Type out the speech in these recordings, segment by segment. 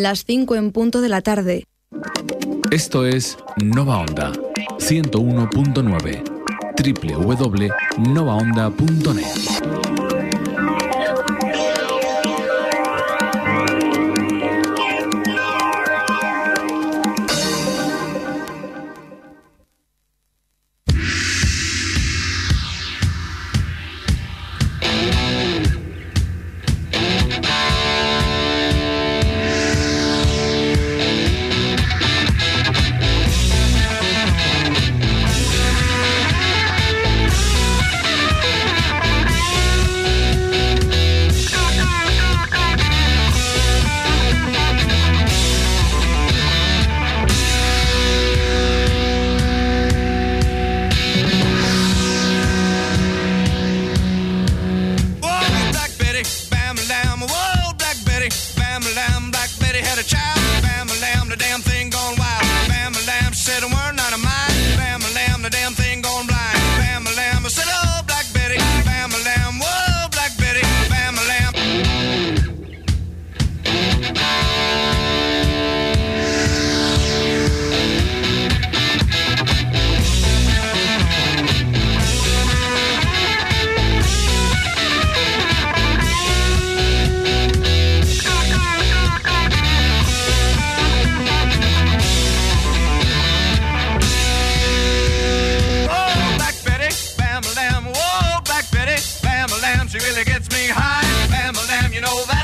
Las 5 en punto de la tarde. Esto es Nova Onda 101.9 www.novaonda.net. she really gets me high. Bam, bam, you know that.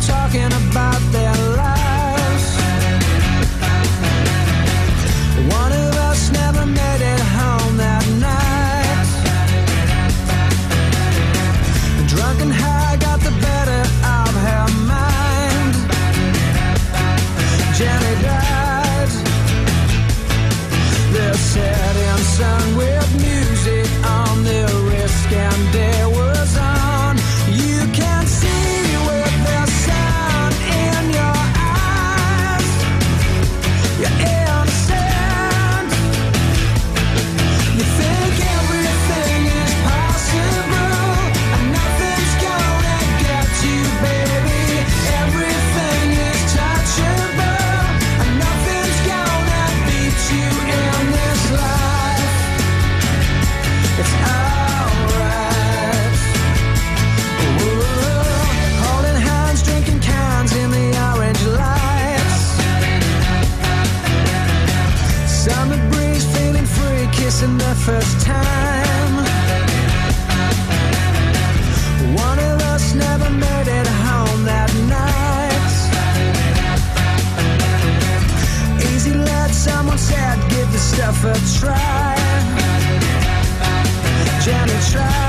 talking about try. Tried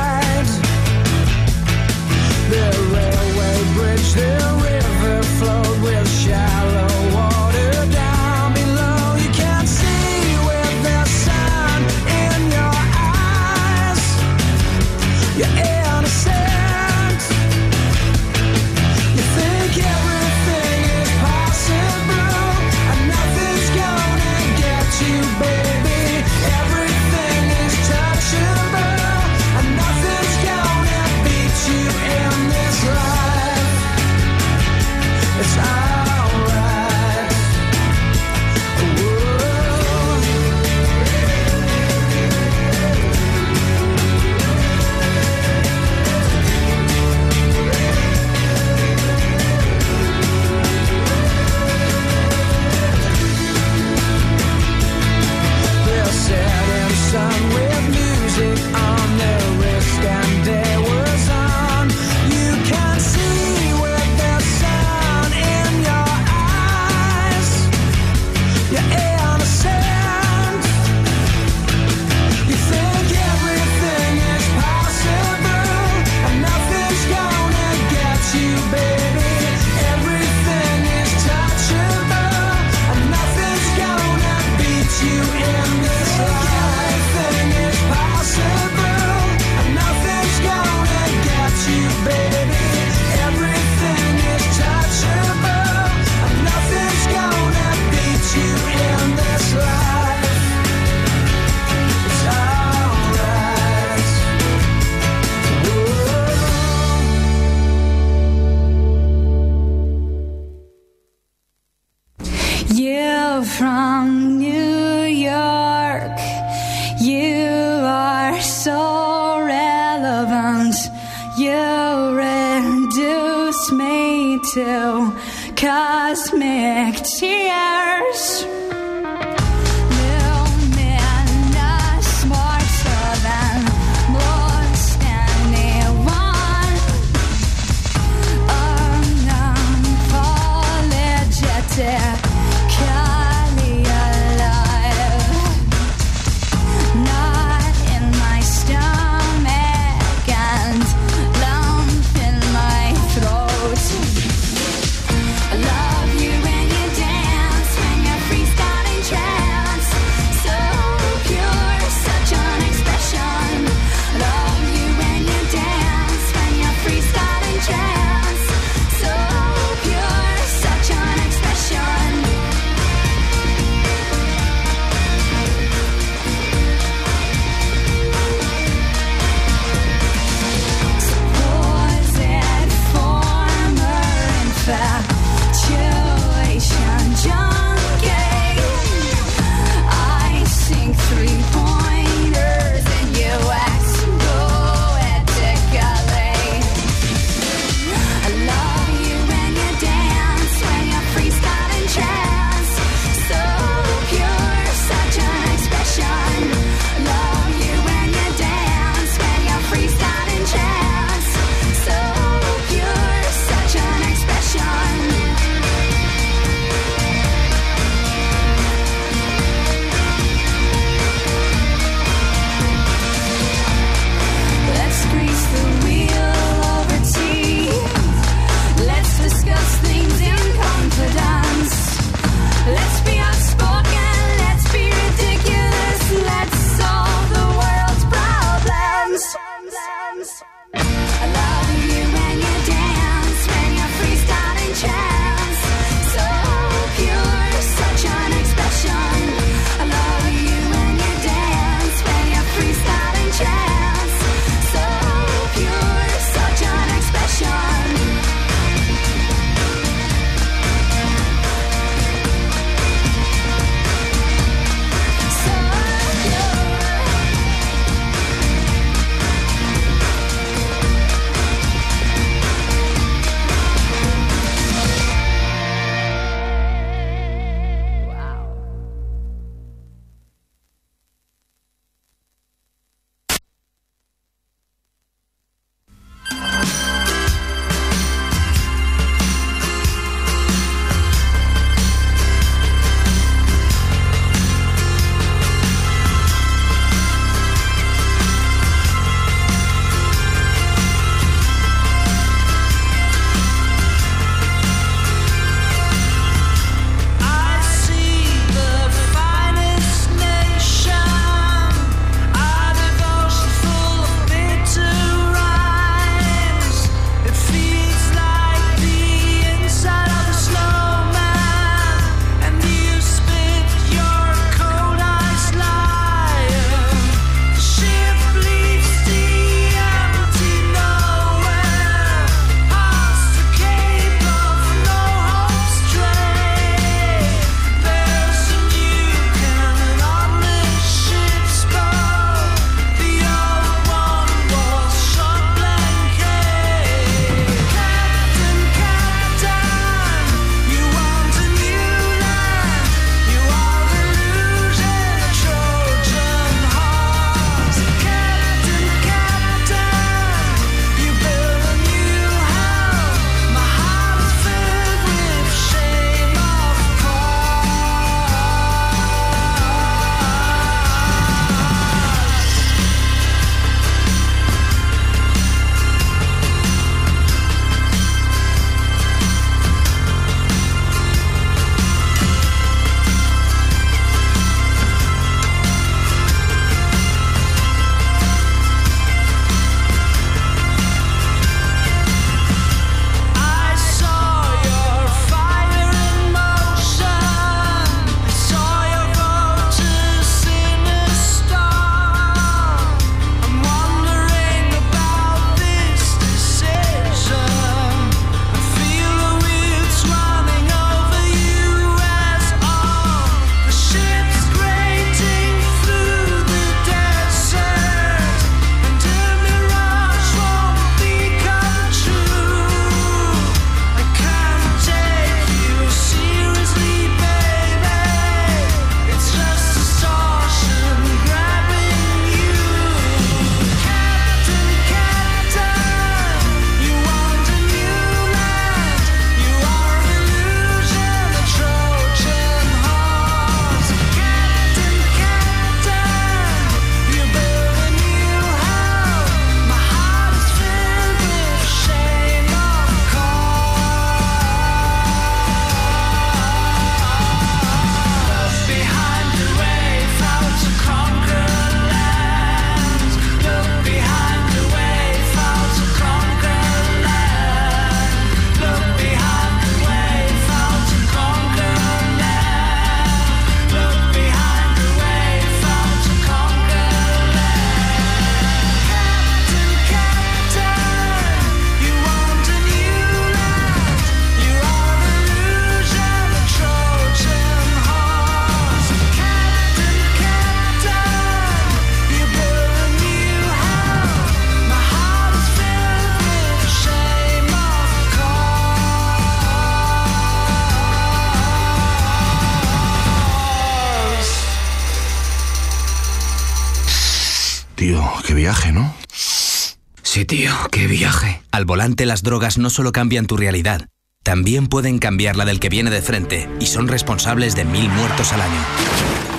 tío, qué viaje. Al volante las drogas no solo cambian tu realidad, también pueden cambiar la del que viene de frente y son responsables de mil muertos al año.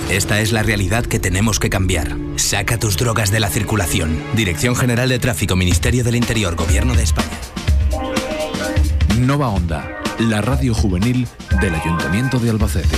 Esta es la realidad que tenemos que cambiar. Saca tus drogas de la circulación. Dirección General de Tráfico, Ministerio del Interior, Gobierno de España. Nova Onda, la radio juvenil del Ayuntamiento de Albacete.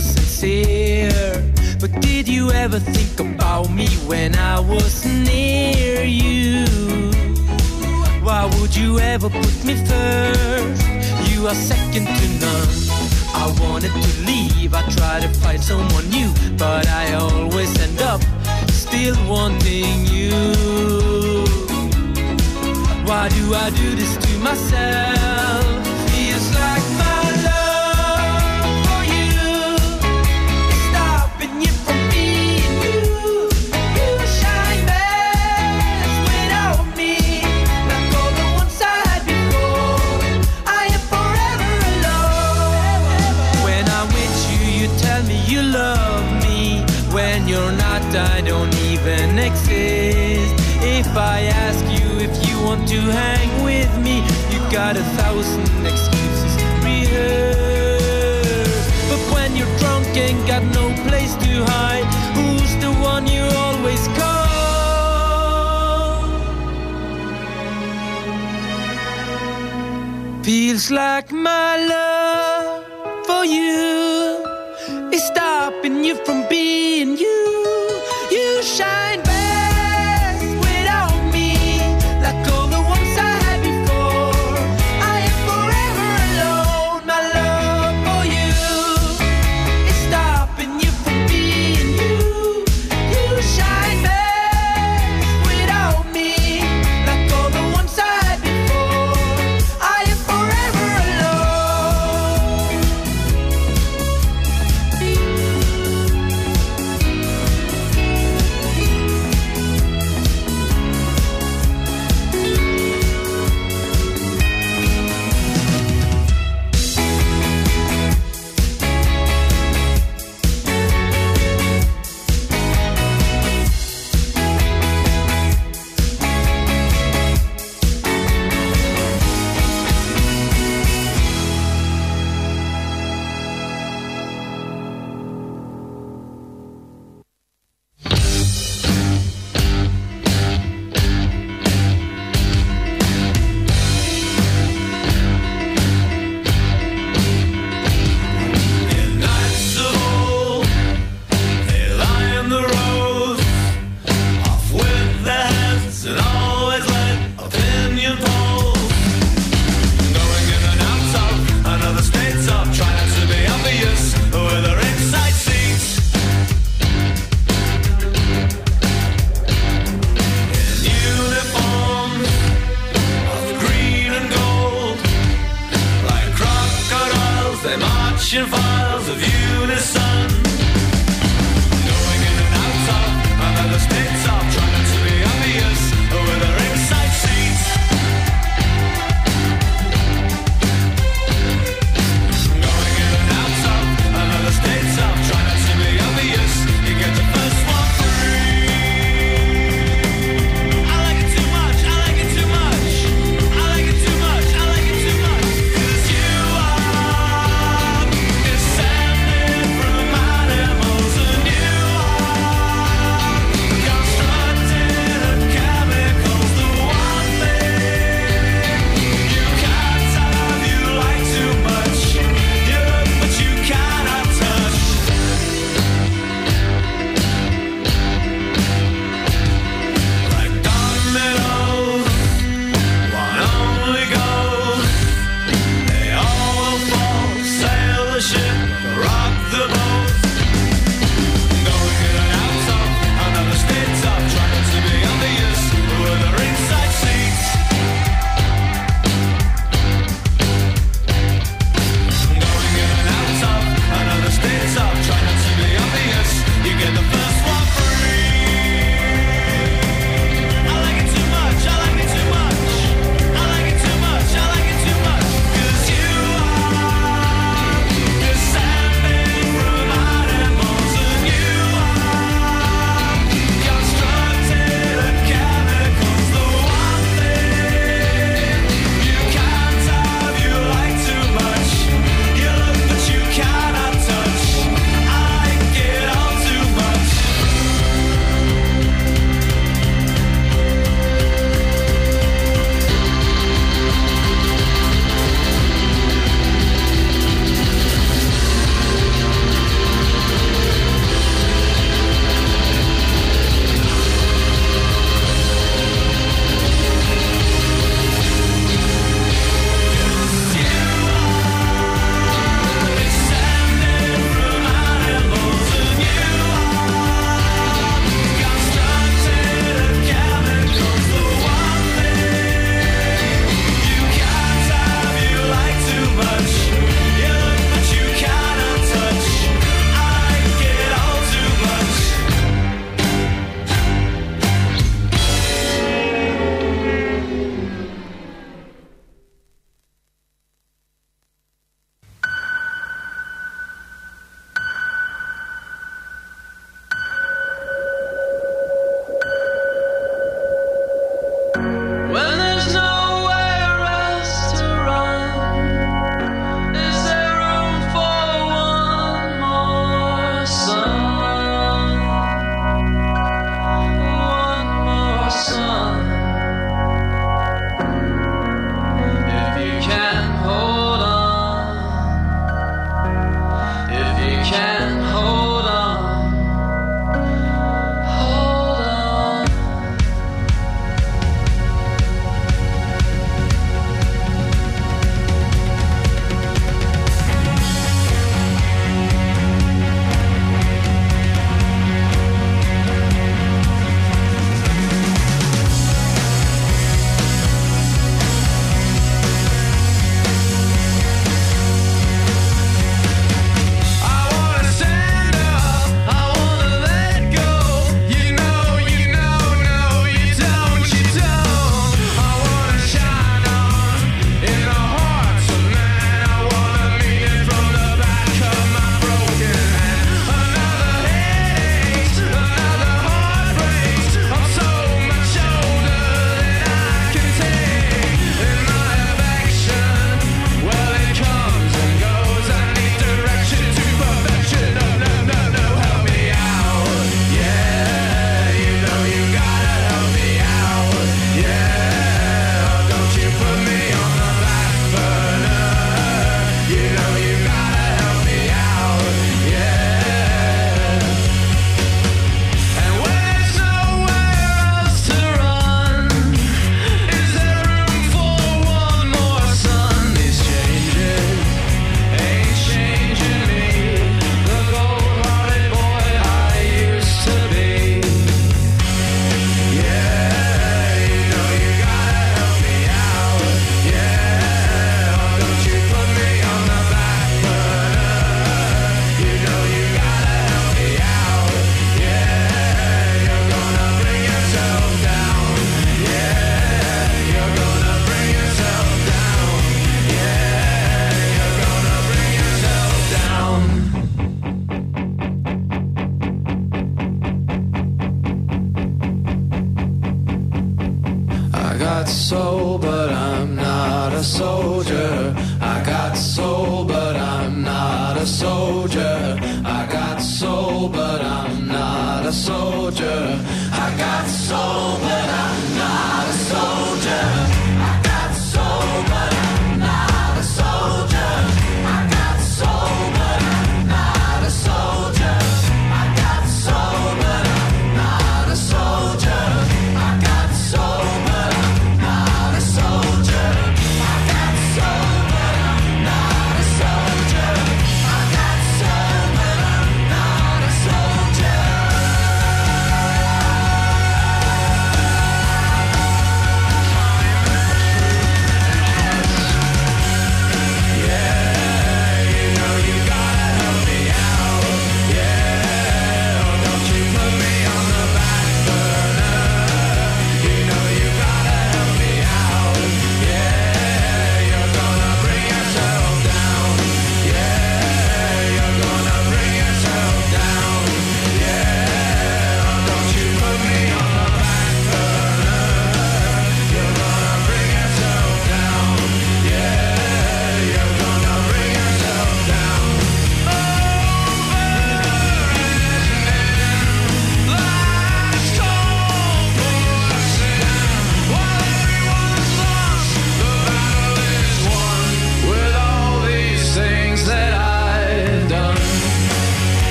was sincere. But did you ever think about me when I was near you? Why would you ever put me first? You are second to none. I wanted to leave, I tried to find someone new, but I always end up still wanting you. Why do I do this to myself? if I ask you if you want to hang with me. You got a thousand excuses rehearsed. But when you're drunk and got no place to hide, who's the one you always call? Feels like my love.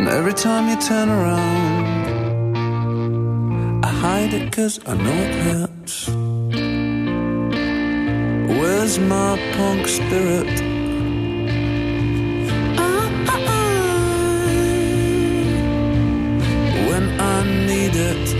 And every time you turn around, I hide it cause I know it hurts. Where's my punk spirit? when I need it.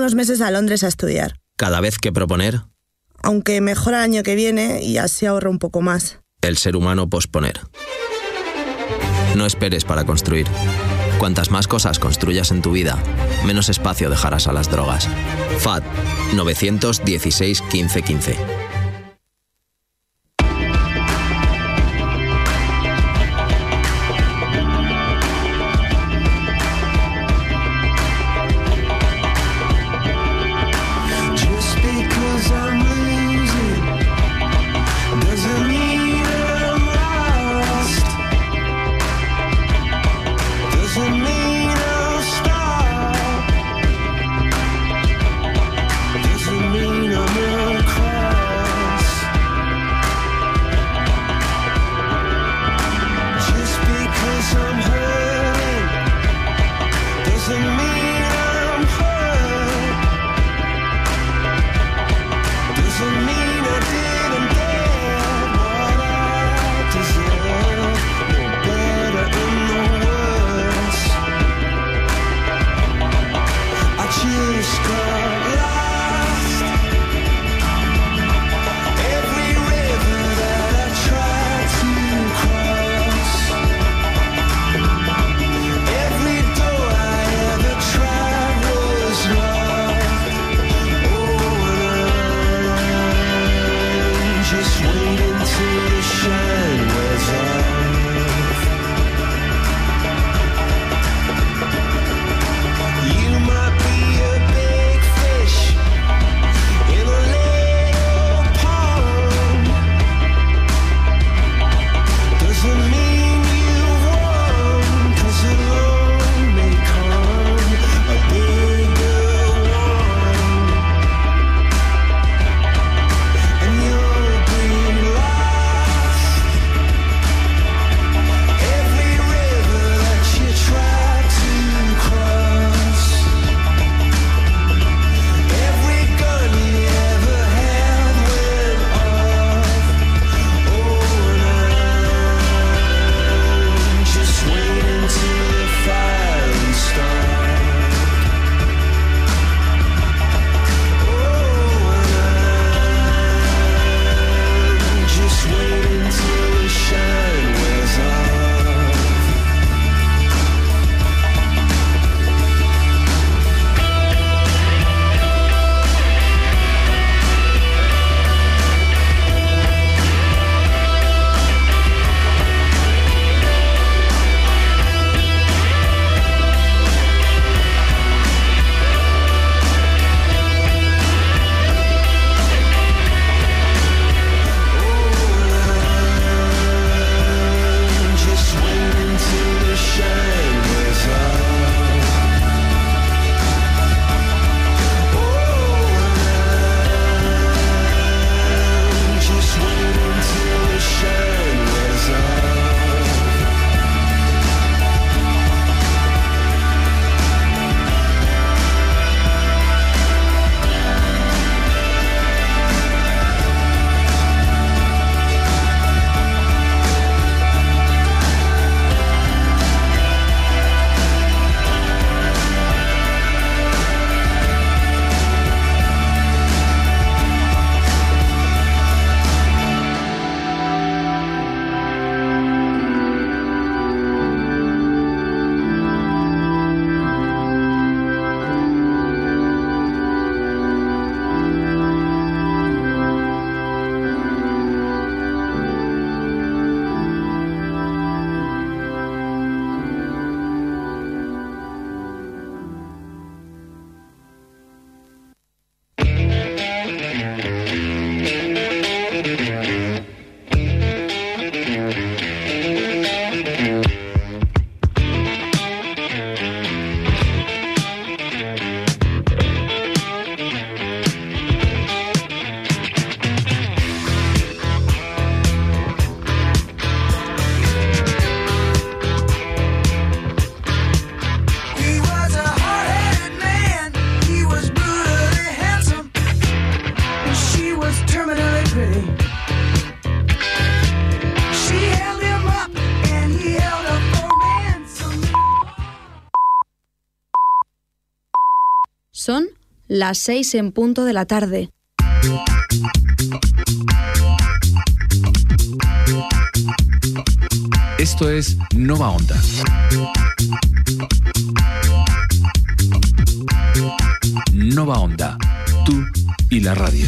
Unos meses a Londres a estudiar, Cada vez que proponer, aunque mejor el año que viene y así ahorro un poco más. el ser humano posponer. No esperes para construir. Cuantas más cosas construyas en tu vida, menos espacio dejarás a las drogas. FAD 916 15 15. Las 6 en punto de la tarde. Esto es Nova Onda. Nova Onda, tú y la radio.